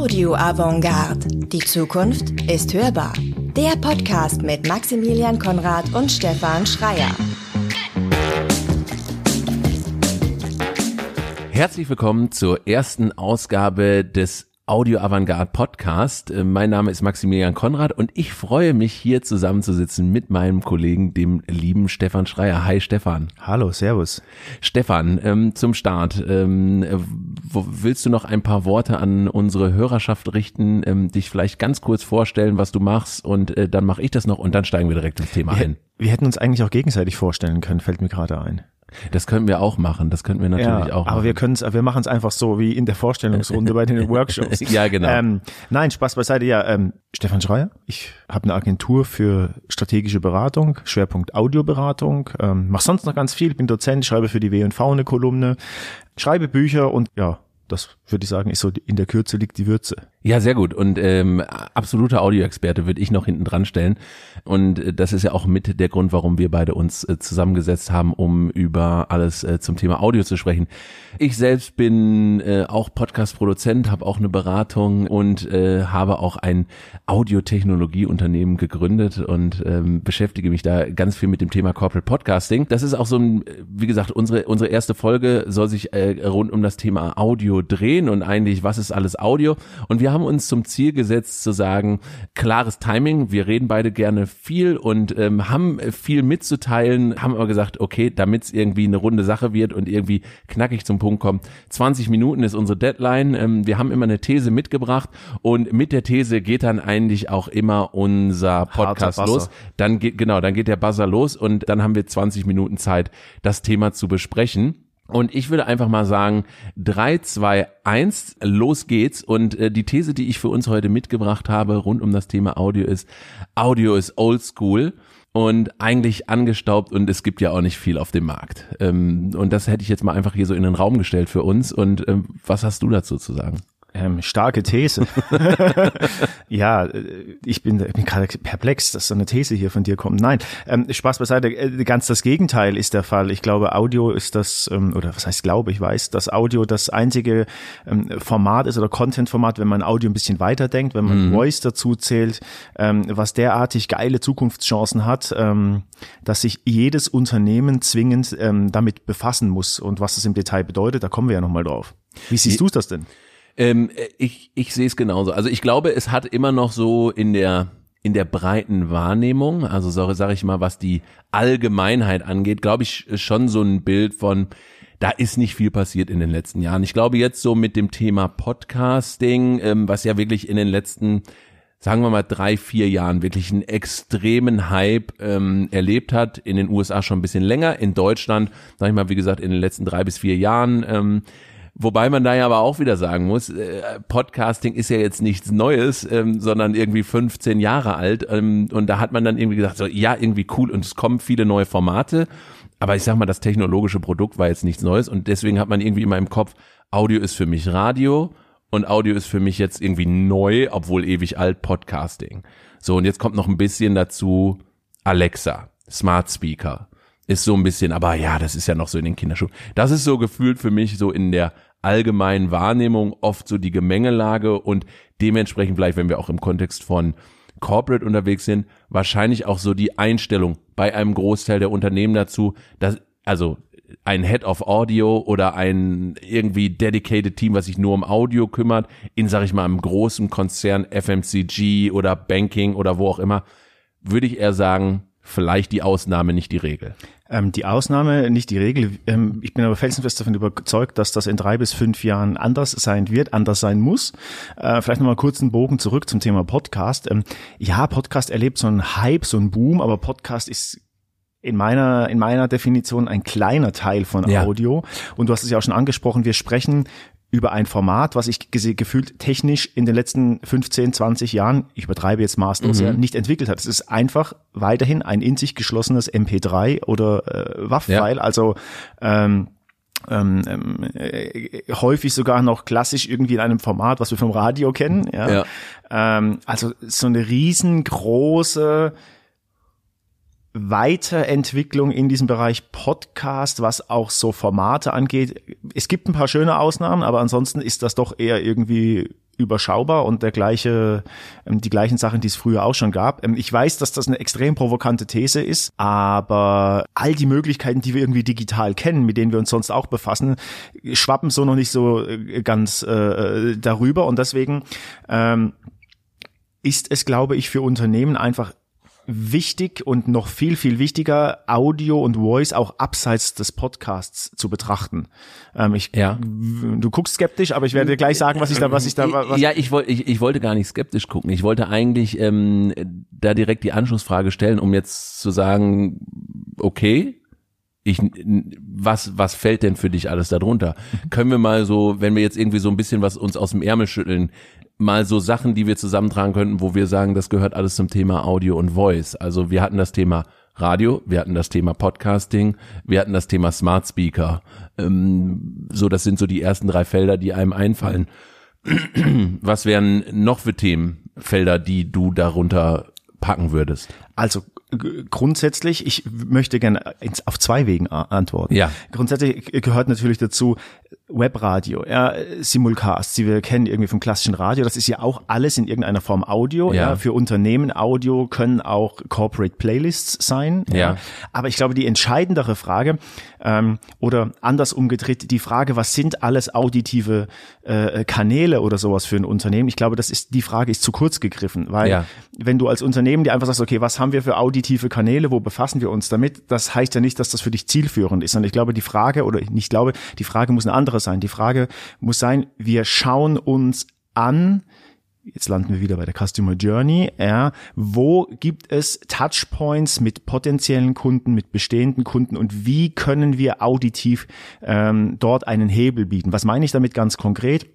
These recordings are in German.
Audio Avantgarde. Die Zukunft ist hörbar. Der Podcast mit Maximilian Konrad und Stefan Schreier. Herzlich willkommen zur ersten Ausgabe des Audio Avantgarde Podcast. Äh, mein Name ist Maximilian Konrad und ich freue mich hier zusammenzusitzen mit meinem Kollegen, dem lieben Stefan Schreier. Hi Stefan. Hallo, Servus. Stefan, ähm, zum Start. Ähm, willst du noch ein paar Worte an unsere Hörerschaft richten, ähm, dich vielleicht ganz kurz vorstellen, was du machst und äh, dann mache ich das noch und dann steigen wir direkt ins Thema wir, ein. Wir hätten uns eigentlich auch gegenseitig vorstellen können, fällt mir gerade ein. Das könnten wir auch machen. Das könnten wir natürlich ja, auch. Aber machen. wir können es, wir machen es einfach so wie in der Vorstellungsrunde bei den Workshops. ja, genau. Ähm, nein, Spaß beiseite. Ja, ähm, Stefan Schreier. Ich habe eine Agentur für strategische Beratung, Schwerpunkt Audioberatung. Ähm, mach sonst noch ganz viel. Bin Dozent, schreibe für die W&V eine Kolumne, schreibe Bücher und ja, das würde ich sagen, ist so in der Kürze liegt die Würze. Ja, sehr gut. Und ähm, absoluter Audioexperte würde ich noch hinten dran stellen. Und äh, das ist ja auch mit der Grund, warum wir beide uns äh, zusammengesetzt haben, um über alles äh, zum Thema Audio zu sprechen. Ich selbst bin äh, auch Podcast-Produzent, habe auch eine Beratung und äh, habe auch ein Audiotechnologieunternehmen gegründet und ähm, beschäftige mich da ganz viel mit dem Thema Corporate Podcasting. Das ist auch so ein, wie gesagt, unsere unsere erste Folge soll sich äh, rund um das Thema Audio drehen und eigentlich, was ist alles Audio? Und wir wir haben uns zum Ziel gesetzt zu sagen, klares Timing, wir reden beide gerne viel und ähm, haben viel mitzuteilen, haben aber gesagt, okay, damit es irgendwie eine runde Sache wird und irgendwie knackig zum Punkt kommt, 20 Minuten ist unsere Deadline. Ähm, wir haben immer eine These mitgebracht und mit der These geht dann eigentlich auch immer unser Podcast los. Dann geht, genau, dann geht der Buzzer los und dann haben wir 20 Minuten Zeit, das Thema zu besprechen. Und ich würde einfach mal sagen, drei, zwei, eins, los geht's. Und äh, die These, die ich für uns heute mitgebracht habe rund um das Thema Audio ist, Audio ist old school und eigentlich angestaubt und es gibt ja auch nicht viel auf dem Markt. Ähm, und das hätte ich jetzt mal einfach hier so in den Raum gestellt für uns. Und ähm, was hast du dazu zu sagen? Ähm, starke These. ja, ich bin, bin gerade perplex, dass so eine These hier von dir kommt. Nein, ähm, Spaß beiseite. Äh, ganz das Gegenteil ist der Fall. Ich glaube, Audio ist das, ähm, oder was heißt glaube, ich weiß, dass Audio das einzige ähm, Format ist oder Content-Format, wenn man Audio ein bisschen weiterdenkt, wenn man mhm. Voice dazu zählt, ähm, was derartig geile Zukunftschancen hat, ähm, dass sich jedes Unternehmen zwingend damit befassen muss und was das im Detail bedeutet, da kommen wir ja nochmal drauf. Wie siehst du das denn? Ähm, ich ich sehe es genauso. Also ich glaube, es hat immer noch so in der in der breiten Wahrnehmung, also sage sag ich mal, was die Allgemeinheit angeht, glaube ich schon so ein Bild von da ist nicht viel passiert in den letzten Jahren. Ich glaube jetzt so mit dem Thema Podcasting, ähm, was ja wirklich in den letzten sagen wir mal drei, vier Jahren wirklich einen extremen Hype ähm, erlebt hat. In den USA schon ein bisschen länger, in Deutschland, sag ich mal, wie gesagt, in den letzten drei bis vier Jahren ähm, Wobei man da ja aber auch wieder sagen muss, äh, Podcasting ist ja jetzt nichts Neues, ähm, sondern irgendwie 15 Jahre alt. Ähm, und da hat man dann irgendwie gesagt, so, ja, irgendwie cool und es kommen viele neue Formate. Aber ich sag mal, das technologische Produkt war jetzt nichts Neues und deswegen hat man irgendwie immer im Kopf, Audio ist für mich Radio und Audio ist für mich jetzt irgendwie neu, obwohl ewig alt Podcasting. So, und jetzt kommt noch ein bisschen dazu Alexa, Smart Speaker ist so ein bisschen, aber ja, das ist ja noch so in den Kinderschuhen. Das ist so gefühlt für mich so in der allgemeinen Wahrnehmung oft so die Gemengelage und dementsprechend vielleicht, wenn wir auch im Kontext von Corporate unterwegs sind, wahrscheinlich auch so die Einstellung bei einem Großteil der Unternehmen dazu, dass, also ein Head of Audio oder ein irgendwie dedicated Team, was sich nur um Audio kümmert, in, sag ich mal, einem großen Konzern, FMCG oder Banking oder wo auch immer, würde ich eher sagen, vielleicht die Ausnahme, nicht die Regel. Ähm, die Ausnahme, nicht die Regel. Ähm, ich bin aber felsenfest davon überzeugt, dass das in drei bis fünf Jahren anders sein wird, anders sein muss. Äh, vielleicht nochmal kurz einen Bogen zurück zum Thema Podcast. Ähm, ja, Podcast erlebt so einen Hype, so einen Boom, aber Podcast ist in meiner, in meiner Definition ein kleiner Teil von Audio. Ja. Und du hast es ja auch schon angesprochen, wir sprechen über ein Format, was ich gefühlt technisch in den letzten 15, 20 Jahren, ich übertreibe jetzt maßlos, mhm. ja, nicht entwickelt hat. Es ist einfach weiterhin ein in sich geschlossenes MP3 oder äh, WAV-File, ja. also ähm, ähm, äh, häufig sogar noch klassisch irgendwie in einem Format, was wir vom Radio kennen. Ja. ja. Ähm, also so eine riesengroße Weiterentwicklung in diesem Bereich Podcast, was auch so Formate angeht. Es gibt ein paar schöne Ausnahmen, aber ansonsten ist das doch eher irgendwie überschaubar und der gleiche, ähm, die gleichen Sachen, die es früher auch schon gab. Ähm, ich weiß, dass das eine extrem provokante These ist, aber all die Möglichkeiten, die wir irgendwie digital kennen, mit denen wir uns sonst auch befassen, schwappen so noch nicht so äh, ganz äh, darüber und deswegen ähm, ist es, glaube ich, für Unternehmen einfach wichtig und noch viel, viel wichtiger, Audio und Voice auch abseits des Podcasts zu betrachten. Ähm, ich, ja. Du guckst skeptisch, aber ich werde dir gleich sagen, was ich da, was ich da, was Ja, ich, wollte ich, ich wollte gar nicht skeptisch gucken. Ich wollte eigentlich ähm, da direkt die Anschlussfrage stellen, um jetzt zu sagen, okay, ich, was, was fällt denn für dich alles darunter? Mhm. Können wir mal so, wenn wir jetzt irgendwie so ein bisschen was uns aus dem Ärmel schütteln, mal so Sachen, die wir zusammentragen könnten, wo wir sagen, das gehört alles zum Thema Audio und Voice. Also wir hatten das Thema Radio, wir hatten das Thema Podcasting, wir hatten das Thema Smart Speaker. Ähm, so, das sind so die ersten drei Felder, die einem einfallen. Was wären noch für Themenfelder, die du darunter packen würdest? Also grundsätzlich, ich möchte gerne auf zwei Wegen antworten. Ja. Grundsätzlich gehört natürlich dazu Webradio, ja, Simulcast, die wir kennen irgendwie vom klassischen Radio. Das ist ja auch alles in irgendeiner Form Audio. Ja. ja für Unternehmen Audio können auch Corporate Playlists sein. Ja. ja. Aber ich glaube, die entscheidendere Frage ähm, oder anders umgedreht die Frage, was sind alles auditive äh, Kanäle oder sowas für ein Unternehmen? Ich glaube, das ist die Frage ist zu kurz gegriffen, weil ja. wenn du als Unternehmen dir einfach sagst, okay, was haben wir für auditive Kanäle, wo befassen wir uns damit? Das heißt ja nicht, dass das für dich zielführend ist. Und ich glaube, die Frage, oder ich glaube, die Frage muss eine andere sein. Die Frage muss sein, wir schauen uns an, jetzt landen wir wieder bei der Customer Journey, ja, wo gibt es Touchpoints mit potenziellen Kunden, mit bestehenden Kunden und wie können wir auditiv ähm, dort einen Hebel bieten? Was meine ich damit ganz konkret?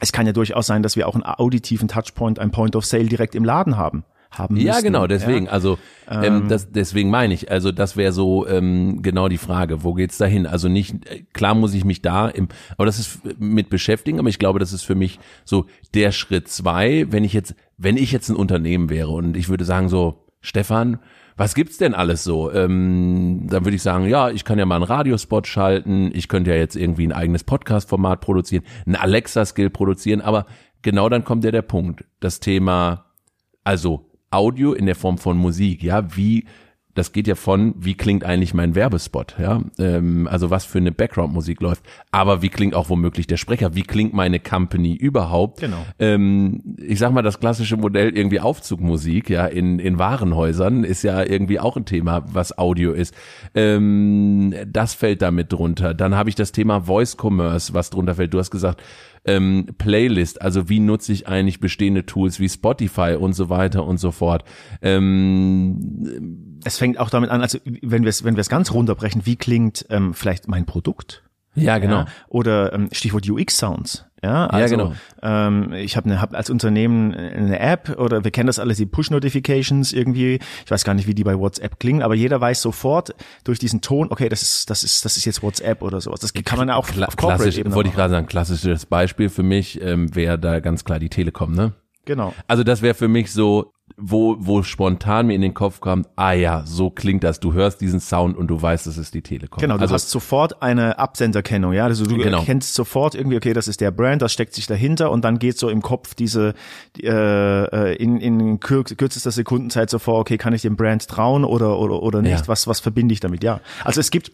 Es kann ja durchaus sein, dass wir auch einen auditiven Touchpoint, ein Point of Sale direkt im Laden haben haben müssen. Ja, genau, deswegen, ja. also ähm, ähm, das, deswegen meine ich, also das wäre so ähm, genau die Frage, wo geht's dahin? Also nicht, klar muss ich mich da im, aber das ist mit beschäftigen, aber ich glaube, das ist für mich so der Schritt zwei, wenn ich jetzt, wenn ich jetzt ein Unternehmen wäre und ich würde sagen so, Stefan, was gibt's denn alles so? Ähm, dann würde ich sagen, ja, ich kann ja mal einen Radiospot schalten, ich könnte ja jetzt irgendwie ein eigenes Podcast-Format produzieren, ein Alexa-Skill produzieren, aber genau dann kommt ja der Punkt, das Thema, also Audio in der Form von Musik, ja, wie das geht ja von, wie klingt eigentlich mein Werbespot, ja, ähm, also was für eine Background-Musik läuft, aber wie klingt auch womöglich der Sprecher, wie klingt meine Company überhaupt? Genau. Ähm, ich sag mal, das klassische Modell irgendwie Aufzugmusik, ja, in, in Warenhäusern ist ja irgendwie auch ein Thema, was Audio ist. Ähm, das fällt damit drunter. Dann habe ich das Thema Voice Commerce, was drunter fällt. Du hast gesagt, ähm, Playlist, also wie nutze ich eigentlich bestehende Tools wie Spotify und so weiter und so fort. Ähm, es fängt auch damit an, also wenn wir es wenn wir es ganz runterbrechen, wie klingt ähm, vielleicht mein Produkt? Ja, genau. Ja, oder ähm, Stichwort UX-Sounds. Ja, also, ja, genau. Ähm, ich habe hab als Unternehmen eine App oder wir kennen das alles, die Push-Notifications irgendwie. Ich weiß gar nicht, wie die bei WhatsApp klingen, aber jeder weiß sofort durch diesen Ton, okay, das ist das ist das ist jetzt WhatsApp oder sowas. Das kann man ja auch Kla auf Corporate Ebene Wollte ich gerade sagen, klassisches Beispiel für mich ähm, wäre da ganz klar die Telekom, ne? Genau. Also das wäre für mich so wo, wo spontan mir in den Kopf kam, ah ja, so klingt das. Du hörst diesen Sound und du weißt, das ist die Telekom. Genau, du also, hast sofort eine Absenderkennung, ja. Also du genau. erkennst sofort irgendwie, okay, das ist der Brand, das steckt sich dahinter und dann geht so im Kopf diese äh, äh in, in kürzester Sekundenzeit so vor, okay, kann ich dem Brand trauen oder oder oder nicht? Ja. Was was verbinde ich damit? Ja. Also es gibt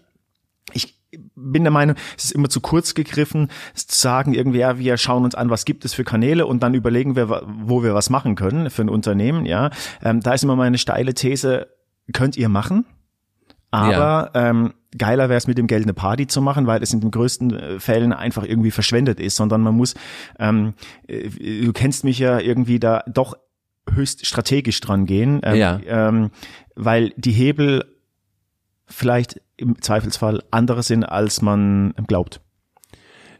ich bin der Meinung, es ist immer zu kurz gegriffen, zu sagen irgendwie, ja, wir schauen uns an, was gibt es für Kanäle und dann überlegen wir, wo wir was machen können für ein Unternehmen, ja. Ähm, da ist immer meine steile These, könnt ihr machen, aber ja. ähm, geiler wäre es mit dem Geld eine Party zu machen, weil es in den größten äh, Fällen einfach irgendwie verschwendet ist, sondern man muss, ähm, äh, du kennst mich ja irgendwie da doch höchst strategisch dran gehen, ähm, ja. ähm, weil die Hebel vielleicht im Zweifelsfall andere sind, als man glaubt.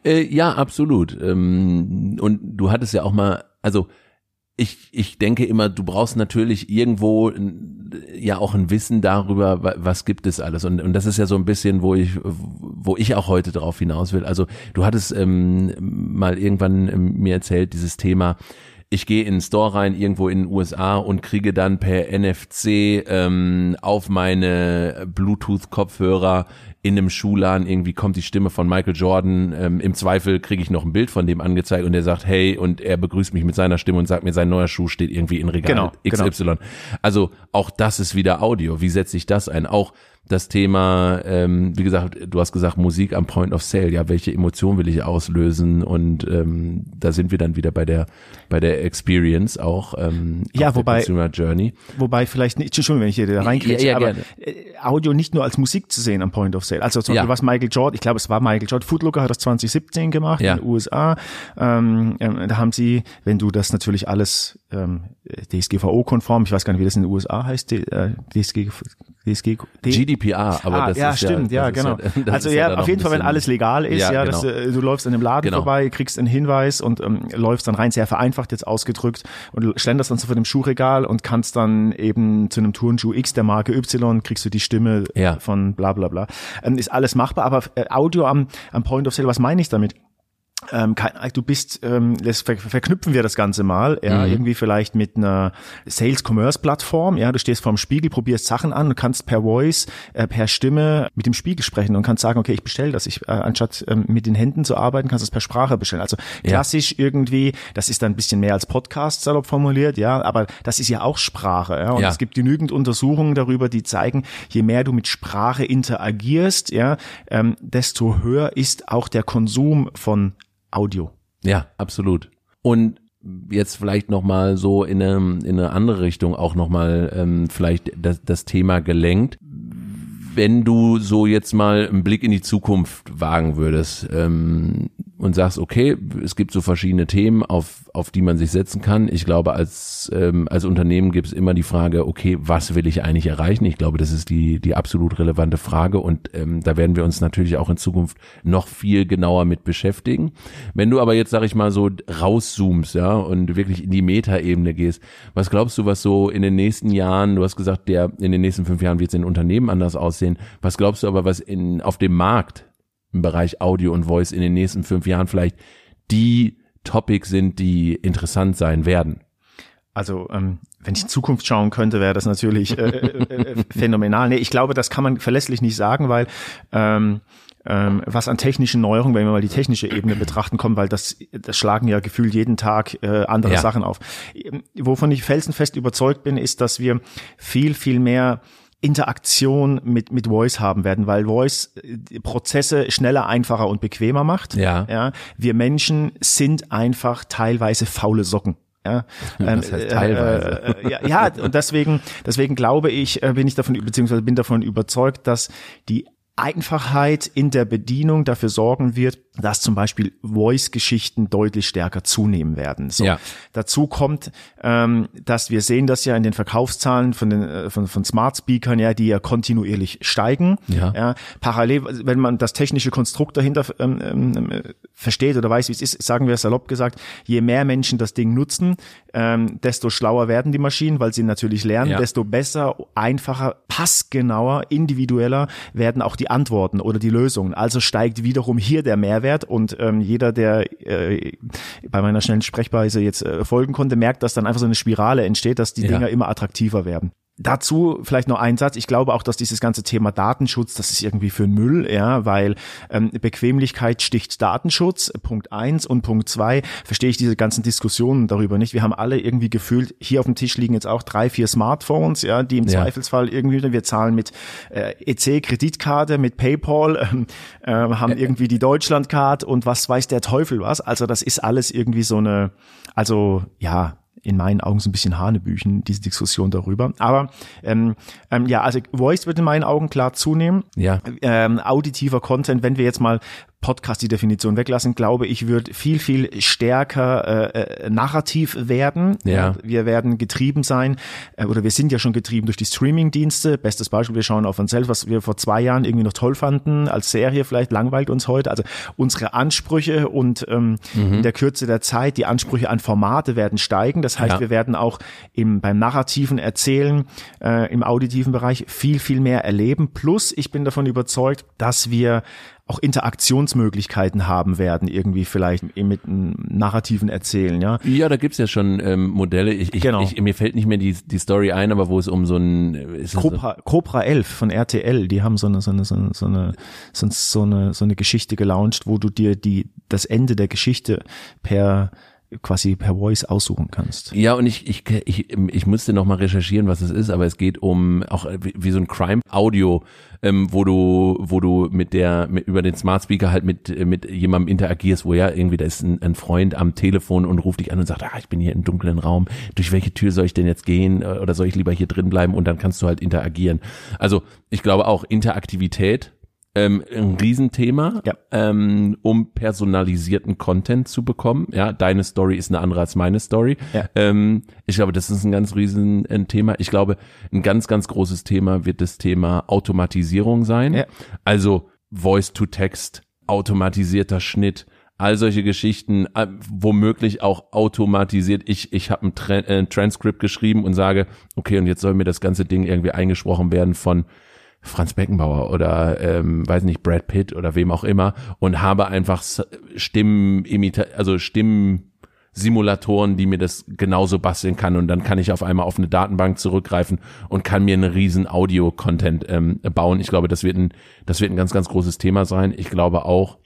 Äh, ja, absolut. Ähm, und du hattest ja auch mal, also ich, ich denke immer, du brauchst natürlich irgendwo ja auch ein Wissen darüber, was gibt es alles. Und, und das ist ja so ein bisschen, wo ich, wo ich auch heute drauf hinaus will. Also du hattest ähm, mal irgendwann ähm, mir erzählt, dieses Thema, ich gehe in den Store rein irgendwo in den USA und kriege dann per NFC ähm, auf meine Bluetooth-Kopfhörer in einem Schuhladen irgendwie kommt die Stimme von Michael Jordan. Ähm, Im Zweifel kriege ich noch ein Bild von dem angezeigt und der sagt, hey, und er begrüßt mich mit seiner Stimme und sagt mir, sein neuer Schuh steht irgendwie in Regal Genau, XY. genau. Also auch das ist wieder Audio. Wie setze ich das ein? Auch das Thema, ähm, wie gesagt, du hast gesagt, Musik am Point of Sale, ja, welche Emotion will ich auslösen? Und ähm, da sind wir dann wieder bei der bei der Experience auch, ähm, Ja, wobei- Consumer Journey. Wobei vielleicht nicht, Entschuldigung, wenn ich hier da reinkriege, Ja, ja, aber gerne. äh, Audio nicht nur als Musik zu sehen am Point of Sale. Also zum Beispiel Ja. was Michael Jordan, ich glaube es war Michael Jordan, Footlooker hat das 2017 gemacht Ja. in den USA. Ähm, ähm, da haben sie, wenn du das natürlich alles ähm, DSGVO-konform, ich weiß gar nicht, wie das in den USA heißt, äh, DSG, DSG, D GDPR, aber ah, das ja, ist stimmt, ja, ist genau. das also ja, dann auf jeden Fall, wenn alles legal ist, ja, Ja, dass, genau. äh, du läufst an dem Laden Genau. vorbei, kriegst einen Hinweis und ähm, läufst dann rein, sehr vereinfacht jetzt ausgedrückt und schlenderst dann so vor dem Schuhregal und kannst dann eben zu einem Turnschuh X der Marke Y, kriegst du die Stimme Ja. von bla bla bla. Ähm, ist alles machbar, aber äh, Audio am, am Point of Sale, was meine ich damit? Ähm, kein, du bist, ähm, das ver verknüpfen wir das Ganze mal, ja, Mhm. irgendwie vielleicht mit einer Sales-Commerce-Plattform, ja, du stehst vorm Spiegel, probierst Sachen an und kannst per Voice, äh, per Stimme mit dem Spiegel sprechen und kannst sagen, okay, ich bestelle das, ich, äh, anstatt ähm, mit den Händen zu arbeiten, kannst du es per Sprache bestellen. Also Ja. klassisch irgendwie, das ist dann ein bisschen mehr als Podcast salopp formuliert, ja, aber das ist ja auch Sprache, ja, und Ja. es gibt genügend Untersuchungen darüber, die zeigen, je mehr du mit Sprache interagierst, ja, ähm, desto höher ist auch der Konsum von Audio. Ja, absolut. Und jetzt vielleicht noch mal so in eine, in eine andere Richtung auch noch mal ähm, vielleicht das, das Thema gelenkt. Wenn du so jetzt mal einen Blick in die Zukunft wagen würdest ähm, und sagst, okay, es gibt so verschiedene Themen, auf, auf die man sich setzen kann. Ich glaube, als, ähm, als Unternehmen gibt es immer die Frage, okay, was will ich eigentlich erreichen? Ich glaube, das ist die, die absolut relevante Frage und ähm, da werden wir uns natürlich auch in Zukunft noch viel genauer mit beschäftigen. Wenn du aber jetzt, sag ich mal, so rauszoomst, ja, und wirklich in die Metaebene gehst, was glaubst du, was so in den nächsten Jahren, du hast gesagt, der in den nächsten fünf Jahren wird es in Unternehmen anders aussehen. Was glaubst du aber, was in auf dem Markt im Bereich Audio und Voice in den nächsten fünf Jahren vielleicht die Topics sind, die interessant sein werden? Also ähm, wenn ich in Zukunft schauen könnte, wäre das natürlich äh, äh, äh, phänomenal. Nee, ich glaube, das kann man verlässlich nicht sagen, weil ähm, ähm, was an technischen Neuerungen, wenn wir mal die technische Ebene betrachten, kommen, weil das, das schlagen ja gefühlt jeden Tag äh, andere Ja. Sachen auf. Wovon ich felsenfest überzeugt bin, ist, dass wir viel, viel mehr Interaktion mit, mit Voice haben werden, weil Voice äh, Prozesse schneller, einfacher und bequemer macht. Ja. ja. Wir Menschen sind einfach teilweise faule Socken. Ja, ähm, Das heißt teilweise. Äh, äh, ja, ja, und deswegen, deswegen glaube ich, äh, bin ich davon, beziehungsweise bin davon überzeugt, dass die Einfachheit in der Bedienung dafür sorgen wird, dass zum Beispiel Voice-Geschichten deutlich stärker zunehmen werden. So. Ja. Dazu kommt, ähm, dass wir sehen das ja in den Verkaufszahlen von den äh, von, von Smart Speakern, ja, die ja kontinuierlich steigen. Ja. Ja, parallel, wenn man das technische Konstrukt dahinter ähm, ähm, äh, versteht oder weiß, wie es ist, sagen wir salopp gesagt, je mehr Menschen das Ding nutzen, ähm, desto schlauer werden die Maschinen, weil sie natürlich lernen, Ja. desto besser, einfacher, passgenauer, individueller werden auch die Antworten oder die Lösungen. Also steigt wiederum hier der Mehrwert und ähm, jeder, der äh, bei meiner schnellen Sprechweise jetzt äh, folgen konnte, merkt, dass dann einfach so eine Spirale entsteht, dass die Ja. Dinger immer attraktiver werden. Dazu vielleicht noch ein Satz. Ich glaube auch, dass dieses ganze Thema Datenschutz, das ist irgendwie für Müll, ja, weil ähm, Bequemlichkeit sticht Datenschutz, Punkt eins und Punkt zwei verstehe ich diese ganzen Diskussionen darüber nicht. Wir haben alle irgendwie gefühlt, hier auf dem Tisch liegen jetzt auch drei, vier Smartphones, ja, die im Ja. Zweifelsfall irgendwie, wir zahlen mit äh, EC-Kreditkarte, mit PayPal, ähm, äh, haben irgendwie die Deutschlandcard und was weiß der Teufel was. Also das ist alles irgendwie so eine, also ja, in meinen Augen so ein bisschen Hanebüchen, diese Diskussion darüber. Aber ähm, ähm, ja, also Voice wird in meinen Augen klar zunehmen. Ja. Ähm, auditiver Content, wenn wir jetzt mal Podcast die Definition weglassen, glaube ich, wird viel, viel stärker äh, äh, narrativ werden. Ja. Wir werden getrieben sein, äh, oder wir sind ja schon getrieben durch die Streaming-Dienste. Bestes Beispiel, wir schauen auf uns selbst, was wir vor zwei Jahren irgendwie noch toll fanden, als Serie vielleicht langweilt uns heute. Also unsere Ansprüche und ähm, in der Kürze der Zeit, die Ansprüche an Formate werden steigen. Das heißt, Ja. wir werden auch im, beim narrativen Erzählen äh, im auditiven Bereich viel, viel mehr erleben. Plus, ich bin davon überzeugt, dass wir auch Interaktionsmöglichkeiten haben werden, irgendwie vielleicht mit einem narrativen Erzählen, ja. Ja, da gibt's ja schon ähm, Modelle. Ich, ich, Genau. ich, mir fällt nicht mehr die, die Story ein, aber wo es um so ein so- Cobra, Cobra 11 von RTL, die haben so eine, so eine, so eine, so eine, so eine, so eine, so eine Geschichte gelauncht, wo du dir die, das Ende der Geschichte per, quasi per Voice aussuchen kannst. Ja, und ich, ich, ich, ich musste noch mal recherchieren, was es ist, aber es geht um auch wie, wie so ein Crime-Audio, ähm, wo du, wo du mit der, mit, über den Smart Speaker halt mit, äh, mit jemandem interagierst, wo ja irgendwie, da ist ein, ein Freund am Telefon und ruft dich an und sagt, ah, ich bin hier im dunklen Raum, durch welche Tür soll ich denn jetzt gehen äh, oder soll ich lieber hier drin bleiben und dann kannst du halt interagieren. Also ich glaube auch Interaktivität, ähm, ein Riesenthema, Ja. ähm, um personalisierten Content zu bekommen. Ja, deine Story ist eine andere als meine Story. Ja. Ähm, ich glaube, das ist ein ganz riesen ein Thema. Ich glaube, ein ganz, ganz großes Thema wird das Thema Automatisierung sein. Ja. Also Voice-to-Text, automatisierter Schnitt, all solche Geschichten, äh, womöglich auch automatisiert. Ich, ich habe ein Tra äh, Transkript geschrieben und sage, okay, und jetzt soll mir das ganze Ding irgendwie eingesprochen werden von Franz Beckenbauer oder ähm, weiß nicht Brad Pitt oder wem auch immer und habe einfach Stimmen also Stimmensimulatoren, die mir das genauso basteln kann und dann kann ich auf einmal auf eine Datenbank zurückgreifen und kann mir einen riesen Audio-Content ähm, bauen. Ich glaube, das wird ein das wird ein ganz ganz großes Thema sein. Ich glaube auch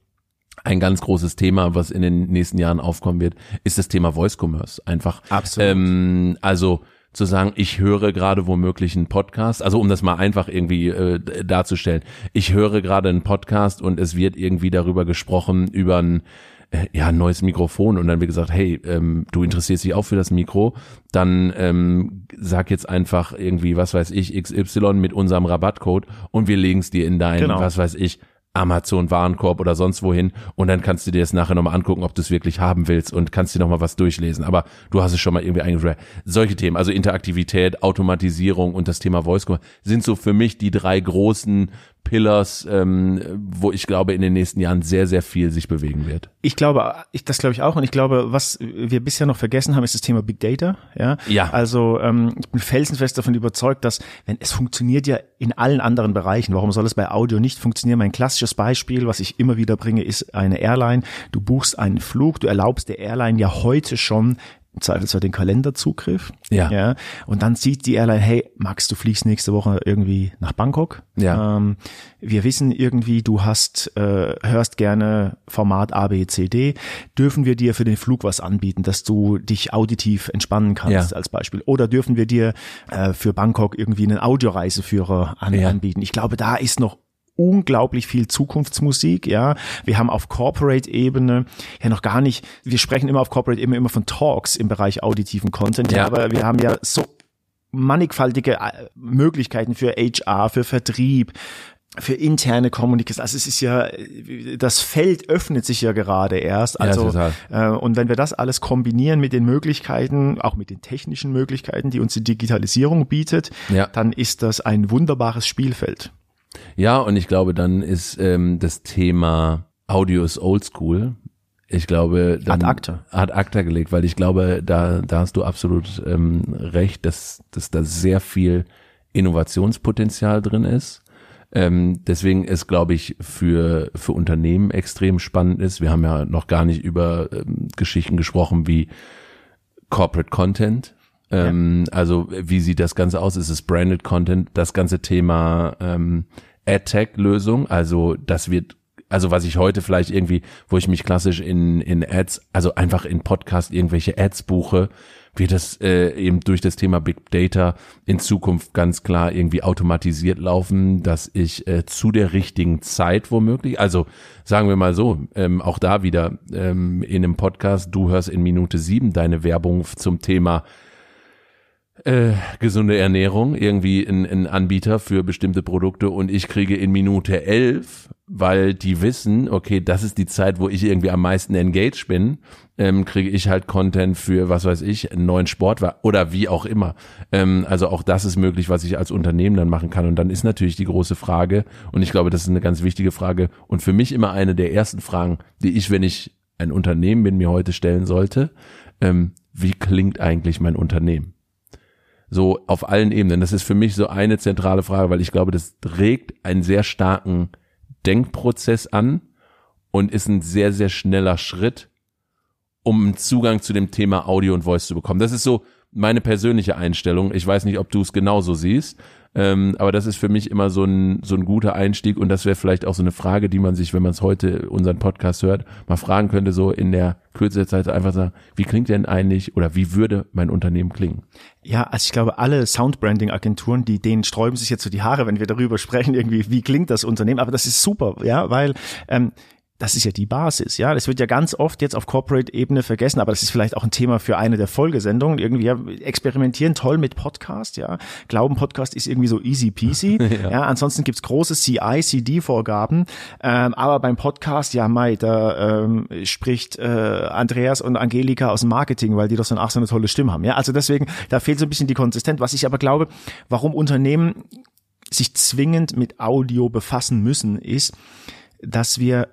ein ganz großes Thema, was in den nächsten Jahren aufkommen wird, ist das Thema Voice Commerce. Einfach Absolut. ähm, also zu sagen, ich höre gerade womöglich einen Podcast, also um das mal einfach irgendwie äh, darzustellen, ich höre gerade einen Podcast und es wird irgendwie darüber gesprochen, über ein äh, ja, neues Mikrofon. Und dann wird gesagt, hey, ähm, du interessierst dich auch für das Mikro, dann ähm, sag jetzt einfach irgendwie, was weiß ich, XY mit unserem Rabattcode und wir legen es dir in deinen, Genau. was weiß ich, Amazon Warenkorb oder sonst wohin und dann kannst du dir das nachher nochmal angucken, ob du es wirklich haben willst und kannst dir nochmal was durchlesen. Aber du hast es schon mal irgendwie eingeschrieben. Solche Themen, also Interaktivität, Automatisierung und das Thema Voice sind so für mich die drei großen Pillars, ähm, wo ich glaube, in den nächsten Jahren sehr, sehr viel sich bewegen wird. Ich glaube, ich, das glaube ich auch. Und ich glaube, was wir bisher noch vergessen haben, ist das Thema Big Data. Ja. Ja. Also ähm, ich bin felsenfest davon überzeugt, dass wenn es funktioniert ja in allen anderen Bereichen, warum soll es bei Audio nicht funktionieren? Mein klassisches Beispiel, was ich immer wieder bringe, ist eine Airline. Du buchst einen Flug, du erlaubst der Airline ja heute schon Zweifelsfall den Kalenderzugriff. Ja. ja. Und dann sieht die Airline, hey, Max, du fliegst nächste Woche irgendwie nach Bangkok. Ja. Ähm, wir wissen irgendwie, du hast, äh, hörst gerne Format A, B, C, D. Dürfen wir dir für den Flug was anbieten, dass du dich auditiv entspannen kannst Ja. als Beispiel? Oder dürfen wir dir äh, für Bangkok irgendwie einen Audioreiseführer an, Ja. anbieten? Ich glaube, da ist noch unglaublich viel Zukunftsmusik, ja. Wir haben auf Corporate-Ebene ja noch gar nicht, wir sprechen immer auf Corporate-Ebene immer von Talks im Bereich auditiven Content, ja, Ja. aber wir haben ja so mannigfaltige äh, Möglichkeiten für HR, für Vertrieb, für interne Kommunikation. Also es ist ja, das Feld öffnet sich ja gerade erst. Ja, Also total. äh, und wenn wir das alles kombinieren mit den Möglichkeiten, auch mit den technischen Möglichkeiten, die uns die Digitalisierung bietet, Ja. dann ist das ein wunderbares Spielfeld. Ja, und ich glaube, dann ist ähm, das Thema Audio ist oldschool. Ich glaube, dann Ad acta. Ad acta gelegt, weil ich glaube, da, da hast du absolut ähm, recht, dass, dass da sehr viel Innovationspotenzial drin ist. Ähm, deswegen ist, glaube ich, für, für Unternehmen extrem spannend ist. Wir haben ja noch gar nicht über ähm, Geschichten gesprochen wie Corporate Content. Ähm, Also wie sieht das Ganze aus? Ist es Branded Content? Das ganze Thema ähm, AdTech-Lösung. Also das wird, also was ich heute vielleicht irgendwie, wo ich mich klassisch in, in Ads, also einfach in Podcast irgendwelche Ads buche, wird das äh, eben durch das Thema Big Data in Zukunft ganz klar irgendwie automatisiert laufen, dass ich äh, zu der richtigen Zeit womöglich, also sagen wir mal so, ähm, auch da wieder ähm, in einem Podcast, du hörst in Minute sieben deine Werbung zum Thema äh, gesunde Ernährung, irgendwie ein, Anbieter für bestimmte Produkte und ich kriege in Minute elf, weil die wissen, okay, das ist die Zeit, wo ich irgendwie am meisten engaged bin, ähm, kriege ich halt Content für, was weiß ich, einen neuen Sport oder wie auch immer. Ähm, also auch das ist möglich, was ich als Unternehmen dann machen kann. Und dann ist natürlich die große Frage, und ich glaube, das ist eine ganz wichtige Frage und für mich immer eine der ersten Fragen, die ich, wenn ich ein Unternehmen bin, mir heute stellen sollte, ähm, wie klingt eigentlich mein Unternehmen? So auf allen Ebenen. Das ist für mich so eine zentrale Frage, weil ich glaube, das trägt einen sehr starken Denkprozess an und ist ein sehr, sehr schneller Schritt, um Zugang zu dem Thema Audio und Voice zu bekommen. Das ist so meine persönliche Einstellung. Ich weiß nicht, ob du es genauso siehst. Ähm, aber das ist für mich immer so ein, so ein guter Einstieg und das wäre vielleicht auch so eine Frage, die man sich, wenn man es heute unseren Podcast hört, mal fragen könnte, so in der Kürze der Zeit einfach sagen, wie klingt denn eigentlich oder wie würde mein Unternehmen klingen? Ja, also ich glaube, alle Soundbranding-Agenturen, die denen sträuben sich jetzt so die Haare, wenn wir darüber sprechen, irgendwie, wie klingt das Unternehmen. Aber das ist super, ja, weil ähm, das ist ja die Basis, ja. Das wird ja ganz oft jetzt auf Corporate-Ebene vergessen, aber das ist vielleicht auch ein Thema für eine der Folgesendungen. Irgendwie ja, experimentieren toll mit Podcast, ja. Glauben, Podcast ist irgendwie so easy peasy. ja. ja. ansonsten gibt's große CI, CD-Vorgaben. Ähm, aber beim Podcast, ja, Mai, da ähm, spricht äh, Andreas und Angelika aus dem Marketing, weil die doch so, ach, so eine tolle Stimme haben. Ja, also deswegen, da fehlt so ein bisschen die Konsistenz. Was ich aber glaube, warum Unternehmen sich zwingend mit Audio befassen müssen, ist, dass wir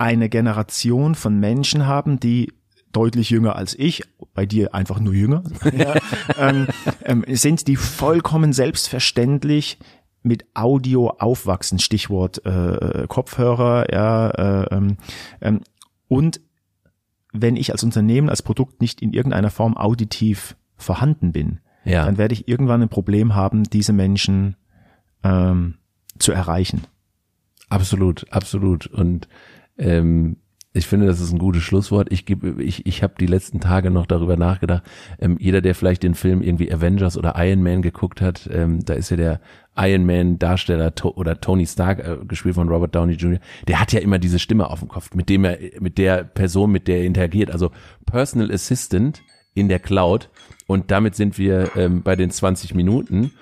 eine Generation von Menschen haben, die deutlich jünger als ich, bei dir einfach nur jünger, ja, ähm, ähm, sind, die vollkommen selbstverständlich mit Audio aufwachsen, Stichwort äh, Kopfhörer, ja, äh, ähm, ähm, und wenn ich als Unternehmen, als Produkt nicht in irgendeiner Form auditiv vorhanden bin, ja. dann werde ich irgendwann ein Problem haben, diese Menschen ähm, zu erreichen. Absolut, absolut. Und ähm, ich finde, das ist ein gutes Schlusswort. Ich gebe, ich, ich habe die letzten Tage noch darüber nachgedacht. Ähm, jeder, der vielleicht den Film irgendwie Avengers oder Iron Man geguckt hat, ähm, da ist ja der Iron Man Darsteller to oder Tony Stark äh, gespielt von Robert Downey Jr. Der hat ja immer diese Stimme auf dem Kopf, mit dem er, mit der Person, mit der er interagiert. Also Personal Assistant in der Cloud. Und damit sind wir ähm, bei den 20 Minuten.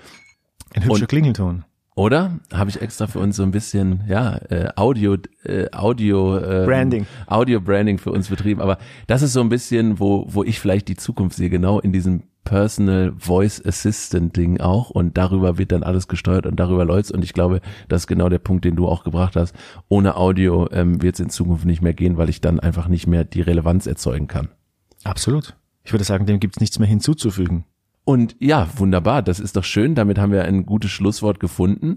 Ein hübscher Und, Klingelton. Oder habe ich extra für uns so ein bisschen ja äh, Audio äh, Audio äh, Branding Audio Branding für uns betrieben, aber das ist so ein bisschen wo wo ich vielleicht die Zukunft sehe genau in diesem Personal Voice Assistant Ding auch und darüber wird dann alles gesteuert und darüber läuft's und ich glaube, das ist genau der Punkt, den du auch gebracht hast. Ohne Audio ähm, wird es in Zukunft nicht mehr gehen, weil ich dann einfach nicht mehr die Relevanz erzeugen kann. Absolut. Ich würde sagen, dem gibt's nichts mehr hinzuzufügen. Und ja, wunderbar, das ist doch schön. Damit haben wir ein gutes Schlusswort gefunden.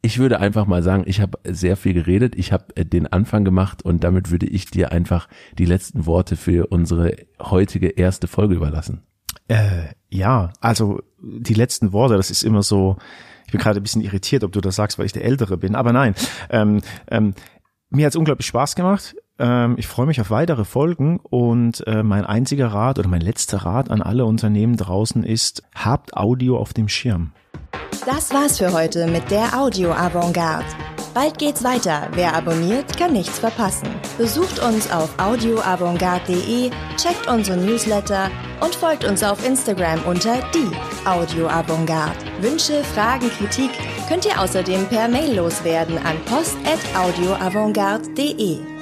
Ich würde einfach mal sagen, ich habe sehr viel geredet, ich habe äh, den Anfang gemacht und damit würde ich dir einfach die letzten Worte für unsere heutige erste Folge überlassen. Äh, ja, also die letzten Worte, das ist immer so, ich bin gerade ein bisschen irritiert, ob du das sagst, weil ich der Ältere bin, aber nein. Ähm, ähm, mir hat's unglaublich Spaß gemacht. Ähm, ich freue mich auf weitere Folgen und äh, mein einziger Rat oder mein letzter Rat an alle Unternehmen draußen ist, habt Audio auf dem Schirm. Das war's für heute mit der Audio Avantgarde. Bald geht's weiter. Wer abonniert, kann nichts verpassen. Besucht uns auf audioavantgarde.de, checkt unsere Newsletter und folgt uns auf Instagram unter die Audio Avantgarde. Wünsche, Fragen, Kritik könnt ihr außerdem per Mail loswerden an post@audioavantgarde.de.